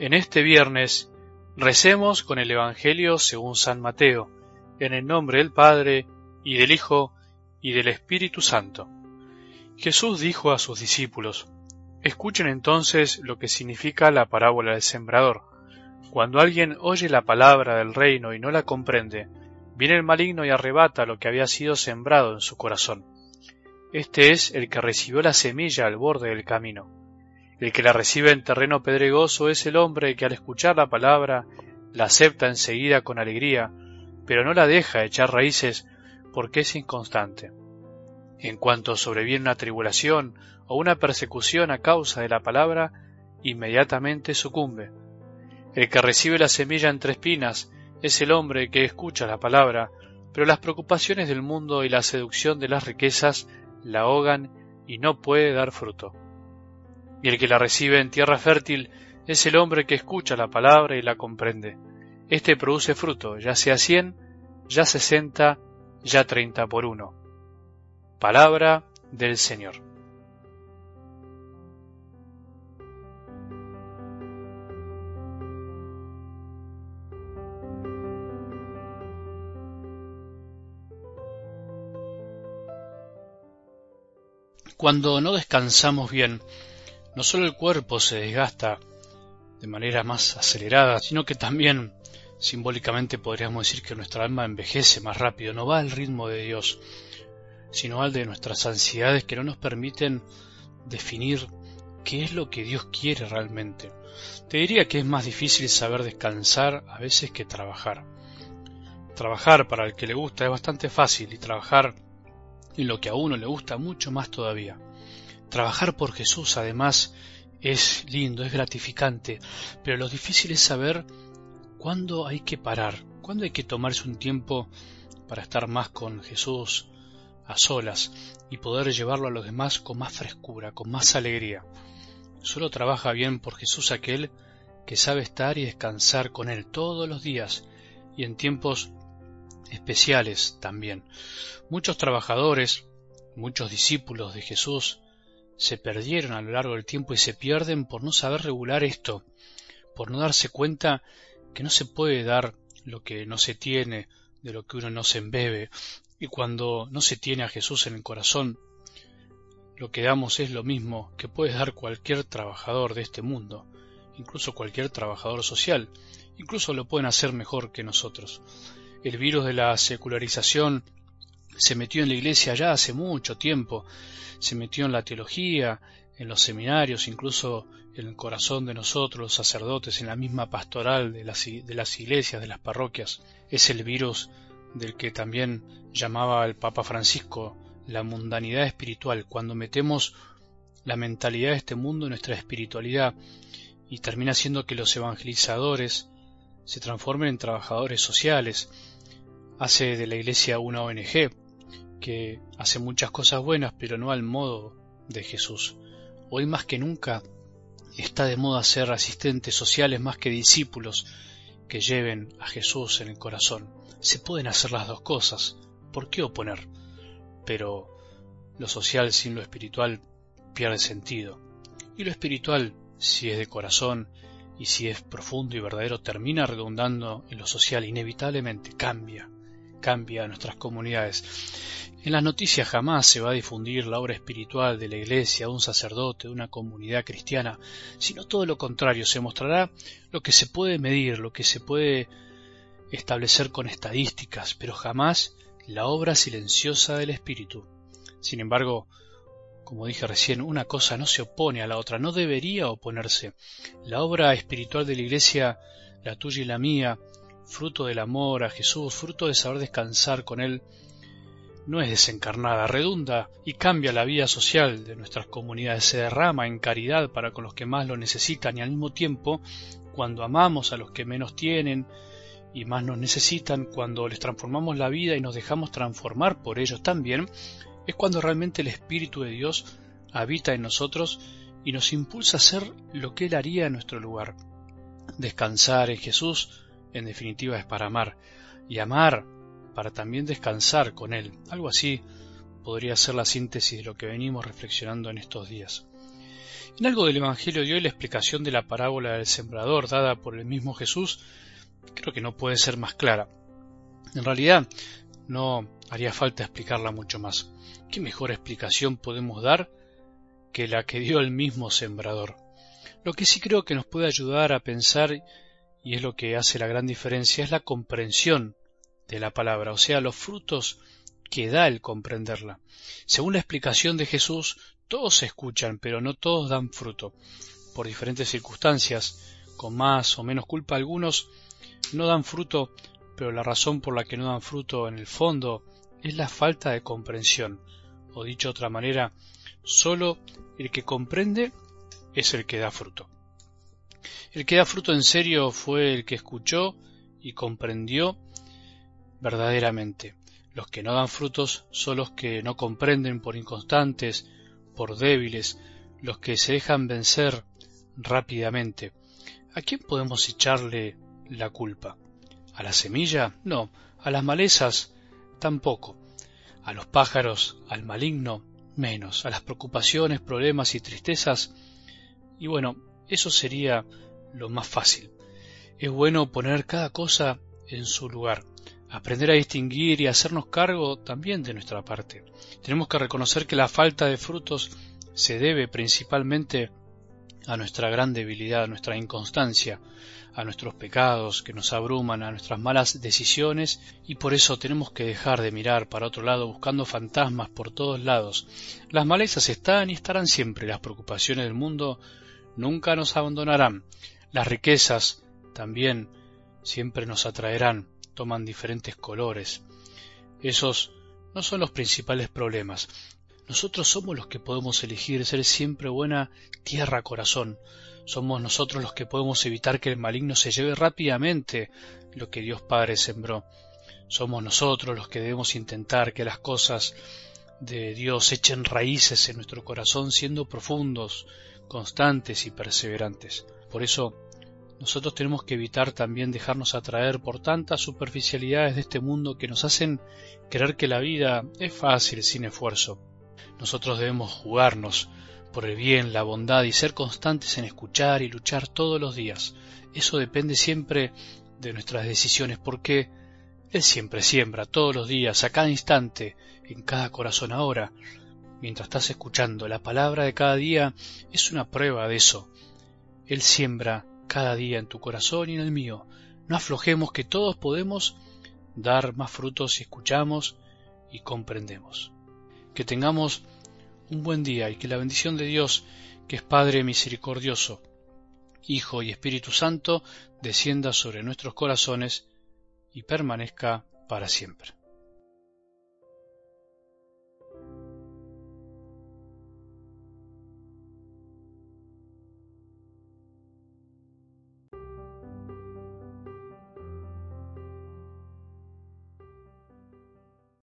En este viernes recemos con el Evangelio según San Mateo, en el nombre del Padre, y del Hijo, y del Espíritu Santo. Jesús dijo a sus discípulos, Escuchen entonces lo que significa la parábola del sembrador. Cuando alguien oye la palabra del reino y no la comprende, viene el maligno y arrebata lo que había sido sembrado en su corazón. Este es el que recibió la semilla al borde del camino. El que la recibe en terreno pedregoso es el hombre que al escuchar la palabra la acepta enseguida con alegría, pero no la deja echar raíces porque es inconstante. En cuanto sobreviene una tribulación o una persecución a causa de la palabra, inmediatamente sucumbe. El que recibe la semilla entre espinas es el hombre que escucha la palabra, pero las preocupaciones del mundo y la seducción de las riquezas la ahogan y no puede dar fruto y el que la recibe en tierra fértil es el hombre que escucha la palabra y la comprende. Este produce fruto, ya sea cien, ya sesenta, ya treinta por uno. Palabra del Señor. Cuando no descansamos bien, no solo el cuerpo se desgasta de manera más acelerada, sino que también simbólicamente podríamos decir que nuestra alma envejece más rápido, no va al ritmo de Dios, sino al de nuestras ansiedades que no nos permiten definir qué es lo que Dios quiere realmente. Te diría que es más difícil saber descansar a veces que trabajar. Trabajar para el que le gusta es bastante fácil y trabajar en lo que a uno le gusta mucho más todavía. Trabajar por Jesús, además, es lindo, es gratificante, pero lo difícil es saber cuándo hay que parar, cuándo hay que tomarse un tiempo para estar más con Jesús a solas y poder llevarlo a los demás con más frescura, con más alegría. Solo trabaja bien por Jesús aquel que sabe estar y descansar con Él todos los días y en tiempos especiales también. Muchos trabajadores, muchos discípulos de Jesús se perdieron a lo largo del tiempo y se pierden por no saber regular esto, por no darse cuenta que no se puede dar lo que no se tiene, de lo que uno no se embebe, y cuando no se tiene a Jesús en el corazón, lo que damos es lo mismo que puede dar cualquier trabajador de este mundo, incluso cualquier trabajador social, incluso lo pueden hacer mejor que nosotros. El virus de la secularización se metió en la iglesia ya hace mucho tiempo, se metió en la teología, en los seminarios, incluso en el corazón de nosotros, los sacerdotes, en la misma pastoral de las, de las iglesias, de las parroquias. Es el virus del que también llamaba el Papa Francisco la mundanidad espiritual, cuando metemos la mentalidad de este mundo en nuestra espiritualidad y termina siendo que los evangelizadores se transformen en trabajadores sociales, hace de la iglesia una ONG, que hace muchas cosas buenas, pero no al modo de Jesús. Hoy más que nunca está de moda ser asistentes sociales más que discípulos que lleven a Jesús en el corazón. Se pueden hacer las dos cosas, ¿por qué oponer? Pero lo social sin lo espiritual pierde sentido. Y lo espiritual, si es de corazón y si es profundo y verdadero, termina redundando en lo social, inevitablemente cambia, cambia nuestras comunidades. En las noticias jamás se va a difundir la obra espiritual de la Iglesia, de un sacerdote, de una comunidad cristiana, sino todo lo contrario, se mostrará lo que se puede medir, lo que se puede establecer con estadísticas, pero jamás la obra silenciosa del Espíritu. Sin embargo, como dije recién, una cosa no se opone a la otra, no debería oponerse. La obra espiritual de la Iglesia, la tuya y la mía, fruto del amor a Jesús, fruto de saber descansar con Él, no es desencarnada, redunda y cambia la vida social de nuestras comunidades, se derrama en caridad para con los que más lo necesitan y al mismo tiempo, cuando amamos a los que menos tienen y más nos necesitan, cuando les transformamos la vida y nos dejamos transformar por ellos también, es cuando realmente el Espíritu de Dios habita en nosotros y nos impulsa a hacer lo que Él haría en nuestro lugar. Descansar en Jesús, en definitiva, es para amar, y amar para también descansar con Él. Algo así podría ser la síntesis de lo que venimos reflexionando en estos días. En algo del Evangelio de hoy la explicación de la parábola del sembrador dada por el mismo Jesús creo que no puede ser más clara. En realidad no haría falta explicarla mucho más. ¿Qué mejor explicación podemos dar que la que dio el mismo sembrador? Lo que sí creo que nos puede ayudar a pensar, y es lo que hace la gran diferencia, es la comprensión de la palabra, o sea, los frutos que da el comprenderla. Según la explicación de Jesús, todos escuchan, pero no todos dan fruto. Por diferentes circunstancias, con más o menos culpa algunos, no dan fruto, pero la razón por la que no dan fruto en el fondo es la falta de comprensión. O dicho de otra manera, solo el que comprende es el que da fruto. El que da fruto en serio fue el que escuchó y comprendió verdaderamente. Los que no dan frutos son los que no comprenden por inconstantes, por débiles, los que se dejan vencer rápidamente. ¿A quién podemos echarle la culpa? ¿A la semilla? No. ¿A las malezas? Tampoco. ¿A los pájaros? ¿Al maligno? Menos. ¿A las preocupaciones, problemas y tristezas? Y bueno, eso sería lo más fácil. Es bueno poner cada cosa en su lugar aprender a distinguir y hacernos cargo también de nuestra parte. Tenemos que reconocer que la falta de frutos se debe principalmente a nuestra gran debilidad, a nuestra inconstancia, a nuestros pecados que nos abruman, a nuestras malas decisiones, y por eso tenemos que dejar de mirar para otro lado buscando fantasmas por todos lados. Las malezas están y estarán siempre, las preocupaciones del mundo nunca nos abandonarán, las riquezas también siempre nos atraerán, toman diferentes colores. Esos no son los principales problemas. Nosotros somos los que podemos elegir ser siempre buena tierra corazón. Somos nosotros los que podemos evitar que el maligno se lleve rápidamente lo que Dios Padre sembró. Somos nosotros los que debemos intentar que las cosas de Dios echen raíces en nuestro corazón siendo profundos, constantes y perseverantes. Por eso nosotros tenemos que evitar también dejarnos atraer por tantas superficialidades de este mundo que nos hacen creer que la vida es fácil sin esfuerzo. Nosotros debemos jugarnos por el bien, la bondad y ser constantes en escuchar y luchar todos los días. Eso depende siempre de nuestras decisiones porque Él siempre siembra todos los días, a cada instante, en cada corazón ahora. Mientras estás escuchando la palabra de cada día es una prueba de eso. Él siembra cada día en tu corazón y en el mío. No aflojemos que todos podemos dar más frutos si escuchamos y comprendemos. Que tengamos un buen día y que la bendición de Dios, que es Padre misericordioso, Hijo y Espíritu Santo, descienda sobre nuestros corazones y permanezca para siempre.